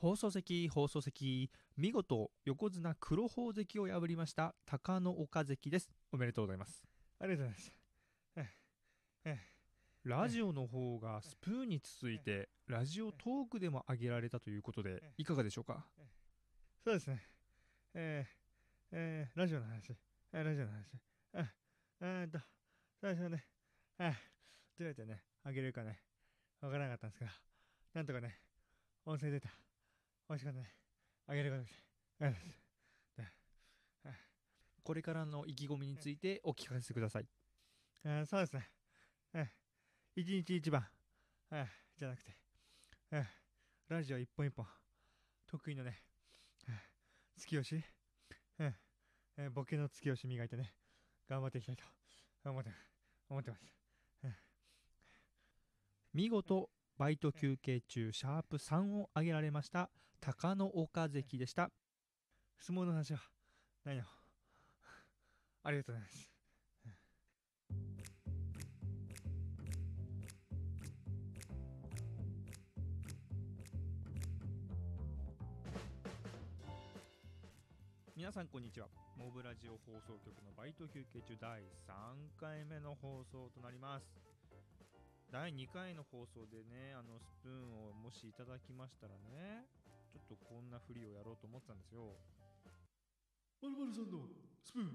放送席、放送席、見事、横綱黒宝関を破りました、高野岡関です。おめでとうございます。ありがとうございます。ええラジオの方がスプーンに続いて、ラジオトークでも上げられたということで、いかがでしょうか？そうですね。えー、えー、ラジオの話。えーラジオの話。ええーっと、最初ね、はい、どうやってね、あげれるかね、わからなかったんですけど、なんとかね、音声データ、美味しかったね、あげることがです。これからの意気込みについてお聞かせください。えーそうですね。えー一日一番、えーじゃなくて、えーラジオ一本一本、得意のね、えー突き押し、えーえーボケの突き押し磨いてね、頑張っていきたいと思って思ってます。見事、バイト休憩中、シャープ3を上げられました、高野岡関でした。相撲の話はないの。ありがとうございます。皆さんこんにちはモブラジオ放送局のバイト休憩中第3回目の放送となります第2回の放送でねあのスプーンをもしいただきましたらねちょっとこんなふりをやろうと思ってたんですよ。まるまるさんのスプーン、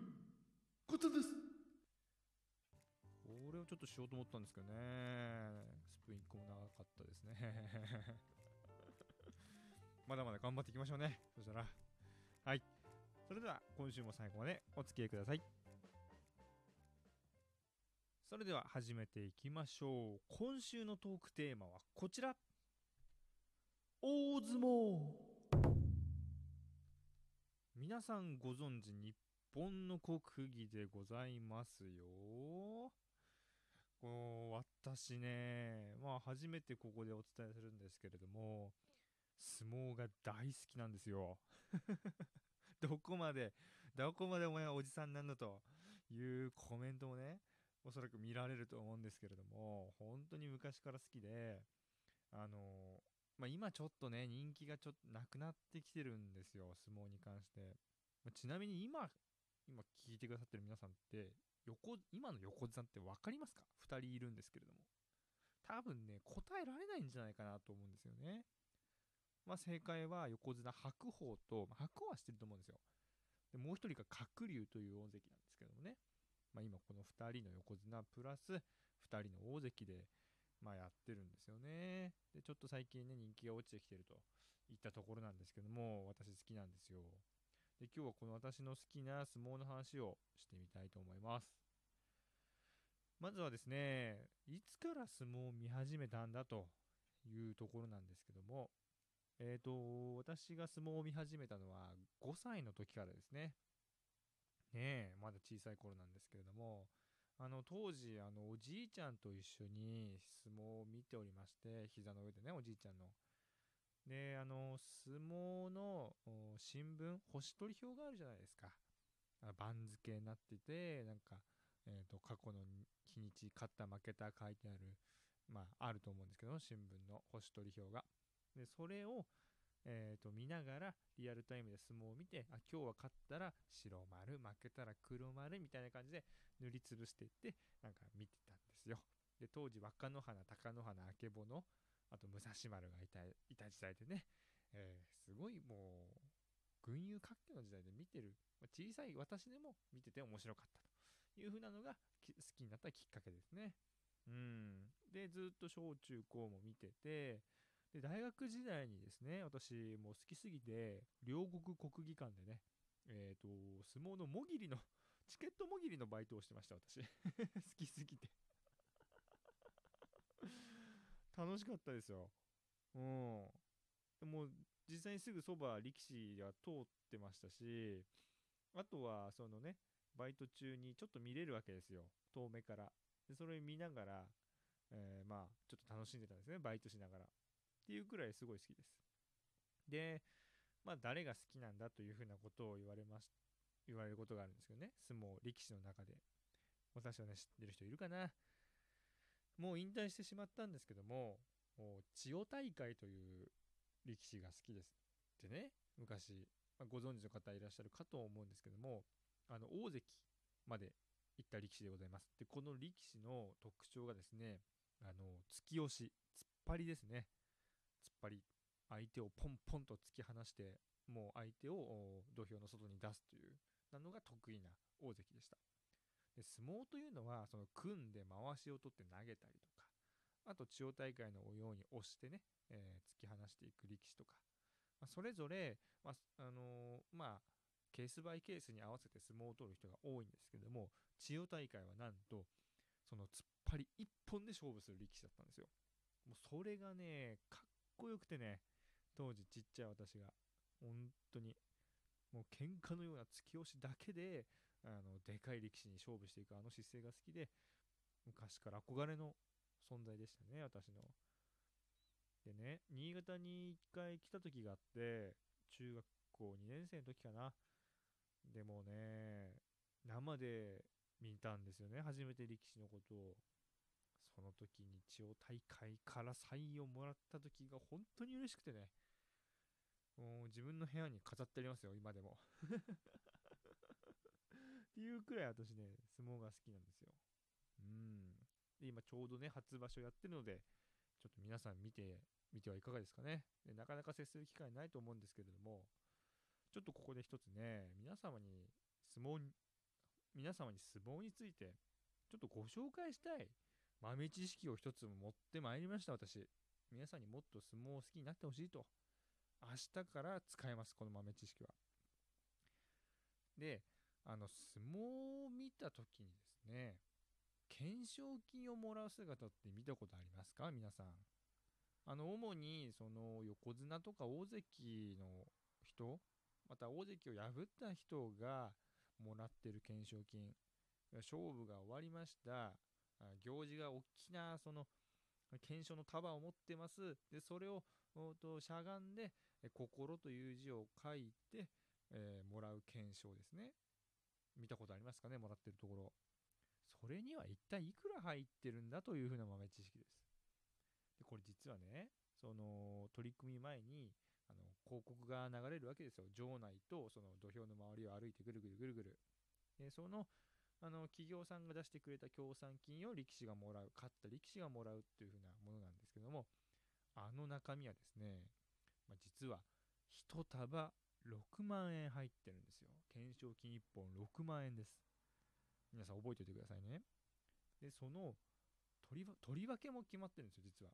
こっちです。これをちょっとしようと思ったんですけどね。スプーン1個も長かったですね。まだまだ頑張っていきましょうね。そしたら。はい。それでは今週も最後までお付き合いくださいそれでは始めていきましょう。今週のトークテーマはこちら。大相撲。皆さんご存知日本の国技でございますよ。こう私ねまあ初めてここでお伝えするんですけれども相撲が大好きなんですよ。どこまでどこまでお前はおじさんなんだというコメントもねおそらく見られると思うんですけれども本当に昔から好きであのまあ今ちょっとね人気がちょっとなくなってきてるんですよ相撲に関して、まあちなみに今今聞いてくださってる皆さんって横今の横綱って分かりますか？2人いるんですけれども。多分ね答えられないんじゃないかなと思うんですよね。まあ正解は横綱白鵬と、まあ、白鵬は知ってると思うんですよ。でもう一人が鶴竜という大関なんですけどもね、まあ、今この2人の横綱プラス2人の大関でまあやってるんですよね。でちょっと最近ね人気が落ちてきてるといったところなんですけども私好きなんですよ。で今日はこの私の好きな相撲の話をしてみたいと思います。まずはですねいつから相撲を見始めたんだというところなんですけどもえーと私が相撲を見始めたのは5歳の時からですね。ねえまだ小さい頃なんですけれども。あの当時あのおじいちゃんと一緒に相撲を見ておりまして膝の上でねおじいちゃんの。であの相撲の新聞星取り表があるじゃないですか。あ番付になっててなんか、えー、と過去の日にち勝った負けた書いてあるまああると思うんですけど新聞の星取り表が。でそれを、えー、と見ながらリアルタイムで相撲を見てあ今日は勝ったら白丸負けたら黒丸みたいな感じで塗りつぶしていってなんか見てたんですよ。で当時若乃花貴乃花あけぼのあと武蔵丸がいたいた時代でね、えーすごいもう群雄割拠の時代で見てる。小さい私でも見てて面白かったという風なのが好きになったきっかけですね。うん。でずっと小中高も見ててで大学時代にですね私もう好きすぎて両国国技館でねえー、と相撲のもぎりの チケットもぎりのバイトをしてました私。好きすぎて。楽しかったですよ。うん。でも実際にすぐそば力士が通ってましたしあとはそのねバイト中にちょっと見れるわけですよ。遠目から。でそれ見ながら、えーまあちょっと楽しんでたんですねバイトしながら。っていうくらいすごい好きです。でまあ誰が好きなんだというふうなことを言われます言われることがあるんですけどね。相撲力士の中で。私はね知ってる人いるかな。もう引退してしまったんですけどもも千代大会という力士が好きですってね。昔、まあご存知の方いらっしゃるかと思うんですけどもあの大関まで行った力士でございます。でこの力士の特徴がですねあの突き押し突っ張りですね。突っ張り相手をポンポンと突き放してもう相手を土俵の外に出すというなのが得意な大関でした。で相撲というのはその組んで回しを取って投げたりとかあと千代大会のように押してね、えー突き放していく力士とか、まあ、それぞれ、まああのーまあケースバイケースに合わせて相撲を取る人が多いんですけども千代大会はなんとその突っ張り一本で勝負する力士だったんですよ。もうそれがねかっっこよくてね当時ちっちゃい私が。本当に。もう喧嘩のような突き押しだけであのでかい力士に勝負していくあの姿勢が好きで昔から憧れの存在でしたね私の。でね新潟に一回来た時があって中学校2年生の時かな。でもね生で見たんですよね初めて力士のことを。その時に千代大会からサインをもらった時が本当に嬉しくてね。もう自分の部屋に飾ってありますよ今でも。っていうくらい私ね相撲が好きなんですよ。うん。で今ちょうどね初場所やってるのでちょっと皆さん見てみてはいかがですかね。でなかなか接する機会ないと思うんですけれどもちょっとここで一つね皆様に相撲に皆様に相撲についてちょっとご紹介したい豆知識を一つ持ってまいりました私。皆さんにもっと相撲を好きになってほしいと。明日から使えますこの豆知識は。であの相撲を見た時にですね懸賞金をもらう姿って見たことありますか？皆さん。あの主にその横綱とか大関の人また大関を破った人がもらってる懸賞金。勝負が終わりました。行司が大きなその懸賞の束を持ってます。でそれをしゃがんで心という字を書いて、えーもらう懸賞ですね。見たことありますかね？もらってるところ。それには一体いくら入ってるんだというふうな豆知識です。でこれ実はねその取り組み前にあの広告が流れるわけですよ。場内とその土俵の周りを歩いてぐるぐるぐるぐる。でそのあの企業さんが出してくれた協賛金を力士がもらう勝った力士がもらうっていう風なものなんですけどもあの中身はですね、まあ、実は1束6万円入ってるんですよ。懸賞金1本6万円です。皆さん覚えておいてくださいね。でその取りわ取り分けも決まってるんですよ実は。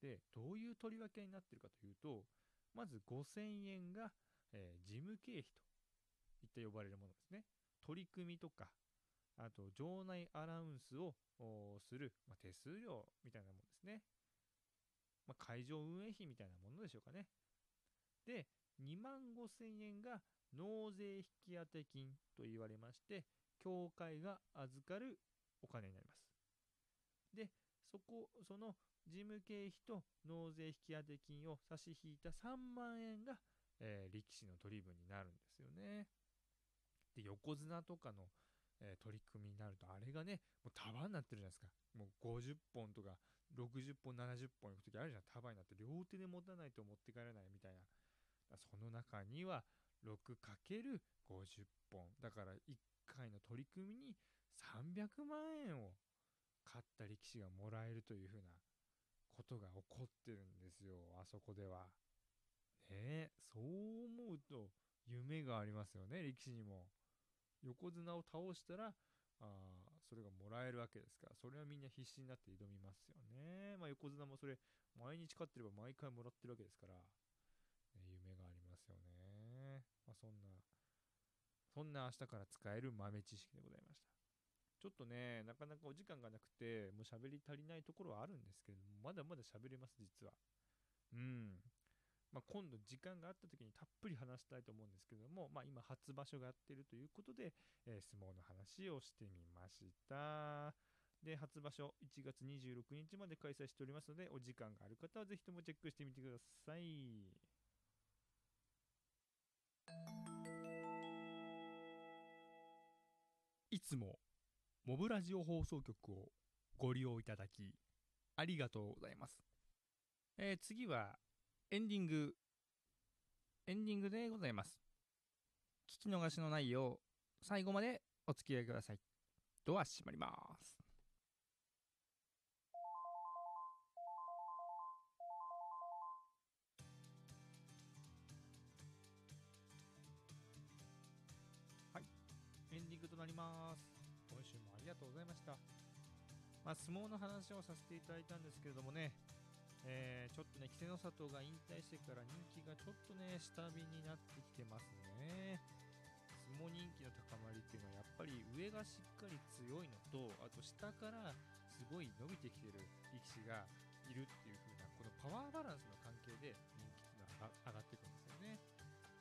でどういう取り分けになってるかというとまず5000円が、えー事務経費といって呼ばれるものですね。取り組みとかあと場内アナウンスをする、まあ、手数料みたいなものですね、まあ、会場運営費みたいなものでしょうかね。で2万5000円が納税引当金と言われまして協会が預かるお金になります。でそこその事務経費と納税引当金を差し引いた3万円が、えー力士の取り分になるんですよね。で横綱とかの、えー取り組みになるとあれがねもう束になってるじゃないですか。もう50本とか60本70本いく時あるじゃん。束になって両手で持たないと持って帰れないみたいな。その中には 6×50 本。だから1回の取り組みに300万円を勝った力士がもらえるというふうなことが起こってるんですよ。あそこでは。ねえそう思うと夢がありますよね力士にも。横綱を倒したらあそれがもらえるわけですからそれはみんな必死になって挑みますよね。まあ横綱もそれ毎日勝ってれば毎回もらってるわけですから、ね、夢がありますよね。まあそんなそんな明日から使える豆知識でございました。ちょっとねなかなかお時間がなくてもう喋り足りないところはあるんですけれどもまだまだ喋れます実は。うん。まあ、今度時間があった時にたっぷり話したいと思うんですけども、まあ、今初場所がやってるということで、えー相撲の話をしてみました。で初場所1月26日まで開催しておりますのでお時間がある方はぜひともチェックしてみてください。いつもモブラジオ放送局をご利用いただきありがとうございます、えー次はエンディング、エンディングでございます。聞き逃しのないよう、最後までお付き合いください。ドア閉まります。はい、エンディングとなります。今週もありがとうございました。まあ、相撲の話をさせていただいたんですけれどもね、えーちょっとね、稀勢の里が引退してから人気がちょっとね、下火になってきてますね。相撲人気の高まりっていうのはやっぱり上がしっかり強いのと、あと下からすごい伸びてきてる力士がいるっていう風な、このパワーバランスの関係で人気っていうのは上がっていくんですよね。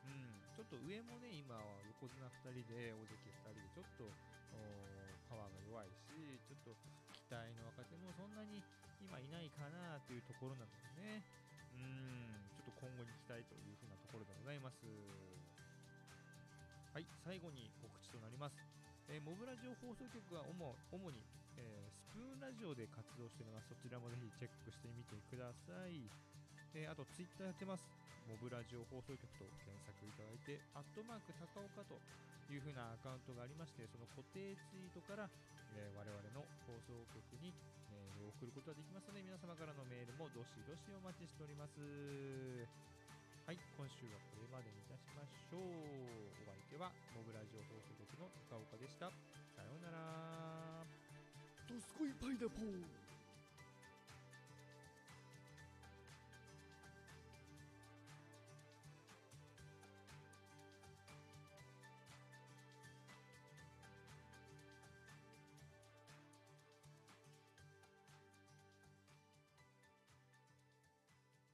うん、ちょっと上もね、今は横綱2人で、大関2人で、ちょっとパワーが弱いし、ちょっと期待の若手もそんなに今いないかなというところなのでね、うん、ちょっと今後に期待というふうなところでございます。はい、最後に告知となります。えーモブラジオ放送局は主主に、えースプーンラジオで活動しております。そちらもぜひチェックしてみてください。えーあと、ツイッターやってます。モブラジオ放送局と検索いただいて、アットマーク高岡というふうなアカウントがありまして、その固定ツイートから、えー我々の放送局にメールを送ることができますので、皆様からのメールもどしどしお待ちしております。はい、今週はこれまでにいたしましょう。お相手は、モブラジオ放送局の高岡でした。さようなら。どすこいパイナポー